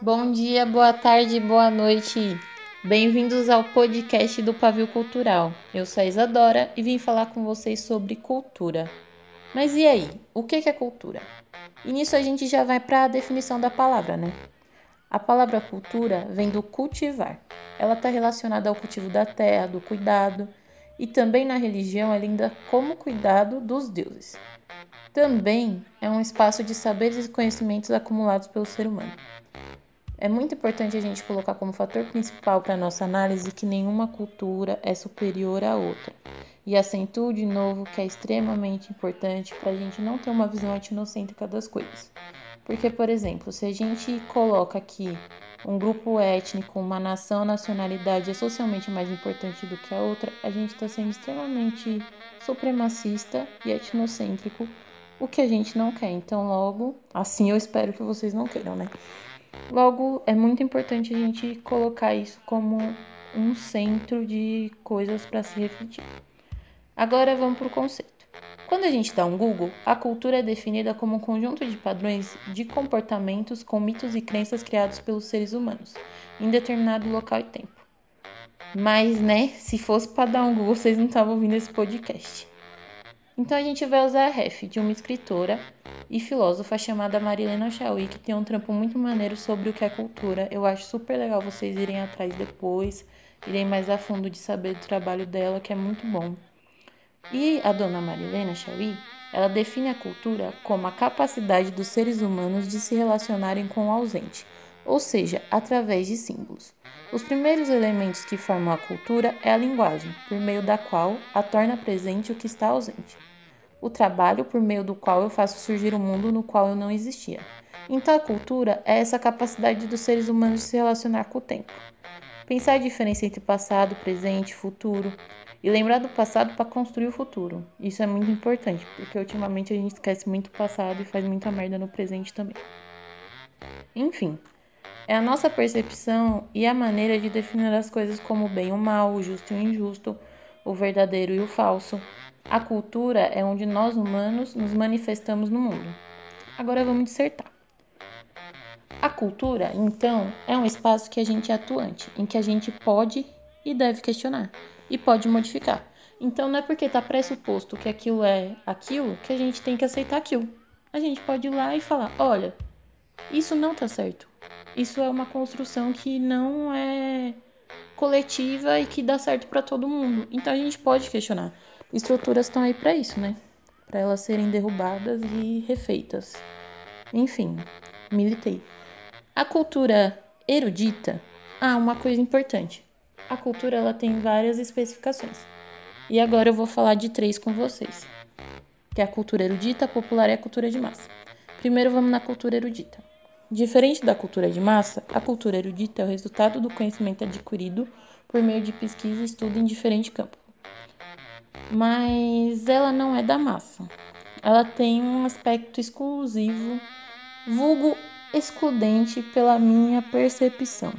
Bom dia, boa tarde, boa noite. Bem-vindos ao podcast do Pavio Cultural. Eu sou a Isadora e vim falar com vocês sobre cultura. Mas e aí? O que é cultura? E nisso a gente já vai para a definição da palavra, né? A palavra cultura vem do cultivar. Ela está relacionada ao cultivo da terra, do cuidado, e também na religião é linda como cuidado dos deuses. Também é um espaço de saberes e conhecimentos acumulados pelo ser humano. É muito importante a gente colocar como fator principal para nossa análise que nenhuma cultura é superior à outra. E acentuo de novo que é extremamente importante para a gente não ter uma visão etnocêntrica das coisas. Porque, por exemplo, se a gente coloca aqui um grupo étnico, uma nação, nacionalidade é socialmente mais importante do que a outra, a gente está sendo extremamente supremacista e etnocêntrico, o que a gente não quer. Então, logo, assim eu espero que vocês não queiram, né? Logo, é muito importante a gente colocar isso como um centro de coisas para se refletir. Agora vamos para o conceito. Quando a gente dá um Google, a cultura é definida como um conjunto de padrões de comportamentos com mitos e crenças criados pelos seres humanos em determinado local e tempo. Mas, né, se fosse para dar um Google, vocês não estavam ouvindo esse podcast. Então a gente vai usar a ref de uma escritora e filósofa chamada Marilena Chauí, que tem um trampo muito maneiro sobre o que é cultura. Eu acho super legal vocês irem atrás depois, irem mais a fundo de saber do trabalho dela, que é muito bom. E a dona Marilena Chauí, ela define a cultura como a capacidade dos seres humanos de se relacionarem com o ausente, ou seja, através de símbolos. Os primeiros elementos que formam a cultura é a linguagem, por meio da qual a torna presente o que está ausente o trabalho por meio do qual eu faço surgir um mundo no qual eu não existia. Então, a cultura é essa capacidade dos seres humanos de se relacionar com o tempo. Pensar a diferença entre passado, presente, futuro e lembrar do passado para construir o futuro. Isso é muito importante, porque ultimamente a gente esquece muito o passado e faz muita merda no presente também. Enfim, é a nossa percepção e a maneira de definir as coisas como o bem e o mal, o justo e o injusto, o verdadeiro e o falso, a cultura é onde nós humanos nos manifestamos no mundo. Agora vamos dissertar. A cultura, então, é um espaço que a gente é atuante, em que a gente pode e deve questionar e pode modificar. Então não é porque está pressuposto que aquilo é aquilo que a gente tem que aceitar aquilo. A gente pode ir lá e falar: olha, isso não está certo. Isso é uma construção que não é coletiva e que dá certo para todo mundo. Então a gente pode questionar estruturas estão aí para isso, né? Para elas serem derrubadas e refeitas. Enfim, militei. A cultura erudita, ah, uma coisa importante. A cultura ela tem várias especificações. E agora eu vou falar de três com vocês. Que é a cultura erudita, a popular e a cultura de massa. Primeiro vamos na cultura erudita. Diferente da cultura de massa, a cultura erudita é o resultado do conhecimento adquirido por meio de pesquisa e estudo em diferentes campos mas ela não é da massa. Ela tem um aspecto exclusivo, vulgo excludente pela minha percepção.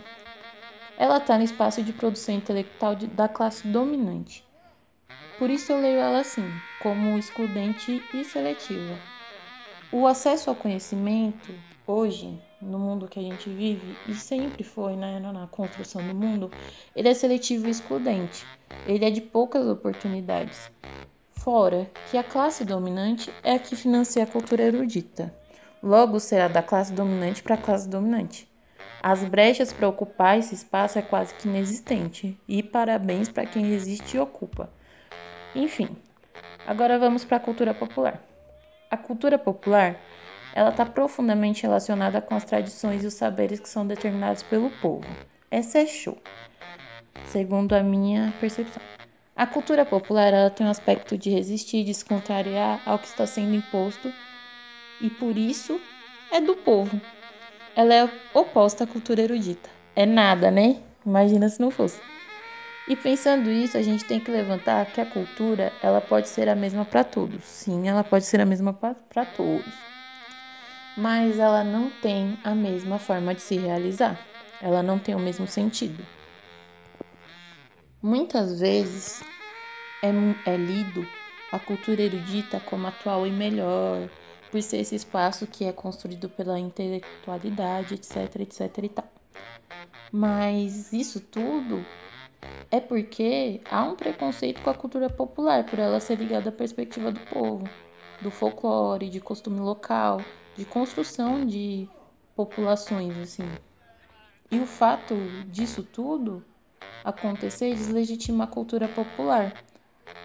Ela está no espaço de produção intelectual de, da classe dominante. Por isso eu leio ela assim, como excludente e seletiva. O acesso ao conhecimento, hoje, no mundo que a gente vive, e sempre foi né, na construção do mundo, ele é seletivo e excludente. Ele é de poucas oportunidades. Fora que a classe dominante é a que financia a cultura erudita. Logo será da classe dominante para a classe dominante. As brechas para ocupar esse espaço é quase que inexistente, e parabéns para quem resiste e ocupa. Enfim, agora vamos para a cultura popular. A cultura popular ela está profundamente relacionada com as tradições e os saberes que são determinados pelo povo. Essa é show, segundo a minha percepção. A cultura popular ela tem um aspecto de resistir, de se contrariar ao que está sendo imposto e por isso é do povo. Ela é oposta à cultura erudita. É nada, né? Imagina se não fosse. E pensando isso, a gente tem que levantar que a cultura ela pode ser a mesma para todos. Sim, ela pode ser a mesma para todos mas ela não tem a mesma forma de se realizar, ela não tem o mesmo sentido. Muitas vezes é, é lido a cultura erudita como atual e melhor, por ser esse espaço que é construído pela intelectualidade, etc, etc e tal. Mas isso tudo é porque há um preconceito com a cultura popular, por ela ser ligada à perspectiva do povo, do folclore, de costume local, de construção de populações, assim. E o fato disso tudo acontecer deslegitima a cultura popular.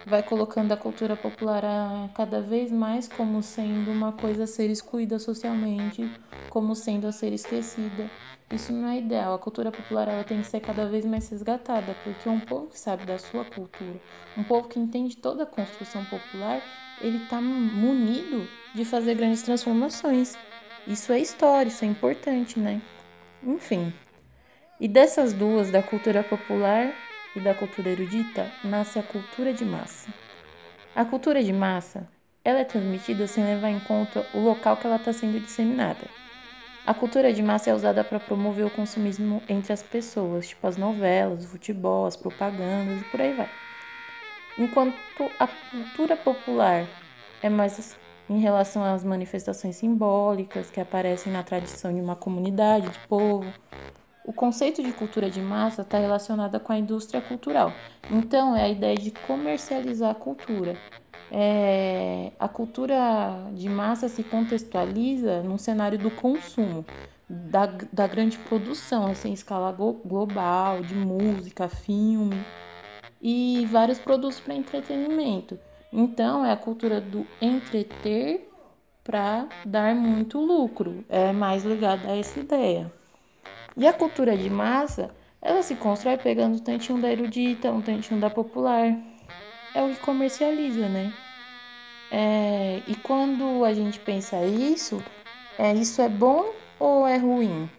Vai colocando a cultura popular a, cada vez mais como sendo uma coisa a ser excluída socialmente, como sendo a ser esquecida. Isso não é ideal. A cultura popular ela tem que ser cada vez mais resgatada, porque um povo que sabe da sua cultura, um povo que entende toda a construção popular, ele está munido de fazer grandes transformações. Isso é história, isso é importante, né? Enfim. E dessas duas, da cultura popular e da cultura erudita, nasce a cultura de massa. A cultura de massa, ela é transmitida sem levar em conta o local que ela está sendo disseminada. A cultura de massa é usada para promover o consumismo entre as pessoas, tipo as novelas, o futebol, as propagandas e por aí vai. Enquanto a cultura popular é mais em relação às manifestações simbólicas que aparecem na tradição de uma comunidade, de povo, o conceito de cultura de massa está relacionado com a indústria cultural. Então, é a ideia de comercializar a cultura, é, a cultura de massa se contextualiza num cenário do consumo, da, da grande produção, assim, em escala global, de música, filme e vários produtos para entretenimento. Então, é a cultura do entreter para dar muito lucro, é mais ligada a essa ideia. E a cultura de massa, ela se constrói pegando um tantinho da erudita, um tantinho da popular, é o que comercializa, né? É, e quando a gente pensa isso, é, isso é bom ou é ruim?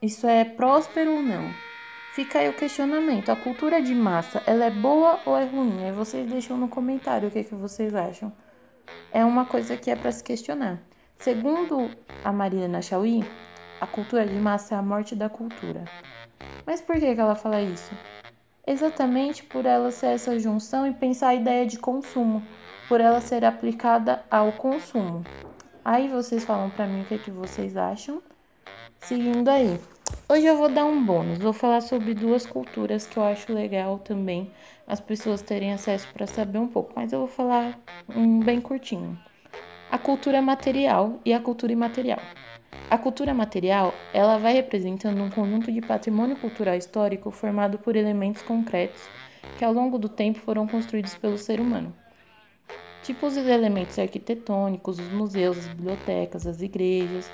Isso é próspero ou não? Fica aí o questionamento. A cultura de massa, ela é boa ou é ruim? Aí vocês deixam no comentário o que, que vocês acham. É uma coisa que é para se questionar. Segundo a Marilena Chauí, a cultura de massa é a morte da cultura. Mas por que, ela fala isso? exatamente por ela ser essa junção e pensar a ideia de consumo, por ela ser aplicada ao consumo. Aí vocês falam para mim o que, é que vocês acham. Seguindo aí. Hoje eu vou dar um bônus, vou falar sobre duas culturas que eu acho legal também as pessoas terem acesso para saber um pouco, mas eu vou falar um bem curtinho. A cultura material e a cultura imaterial. A cultura material, ela vai representando um conjunto de patrimônio cultural histórico formado por elementos concretos que ao longo do tempo foram construídos pelo ser humano. Tipo os elementos arquitetônicos, os museus, as bibliotecas, as igrejas,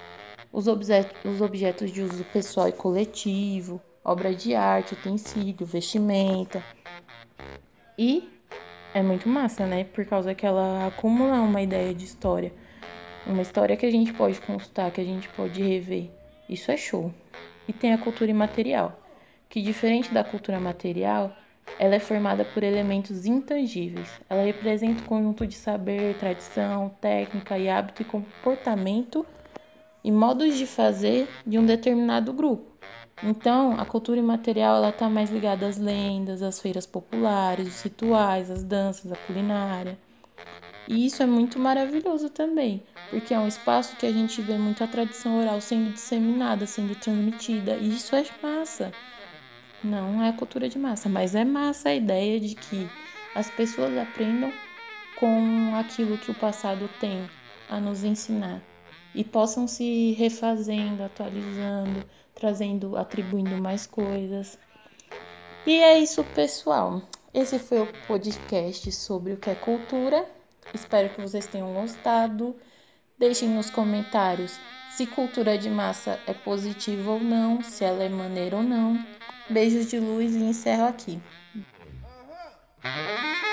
os, objetos, os objetos de uso pessoal e coletivo, obra de arte, utensílio, vestimenta. E é muito massa, né? Por causa que ela acumula uma ideia de história uma história que a gente pode consultar, que a gente pode rever. Isso é show. E tem a cultura imaterial, que diferente da cultura material, ela é formada por elementos intangíveis. Ela representa o um conjunto de saber, tradição, técnica e hábito e comportamento e modos de fazer de um determinado grupo. Então, a cultura imaterial ela está mais ligada às lendas, às feiras populares, os rituais, às danças, à culinária. E isso é muito maravilhoso também, porque é um espaço que a gente vê muito a tradição oral sendo disseminada, sendo transmitida, e isso é massa. Não é cultura de massa, mas é massa a ideia de que as pessoas aprendam com aquilo que o passado tem a nos ensinar e possam se refazendo, atualizando, trazendo, atribuindo mais coisas. E é isso, pessoal. Esse foi o podcast sobre o que é cultura. Espero que vocês tenham gostado. Deixem nos comentários se cultura de massa é positiva ou não, se ela é maneira ou não. Beijos de luz e encerro aqui. Uhum.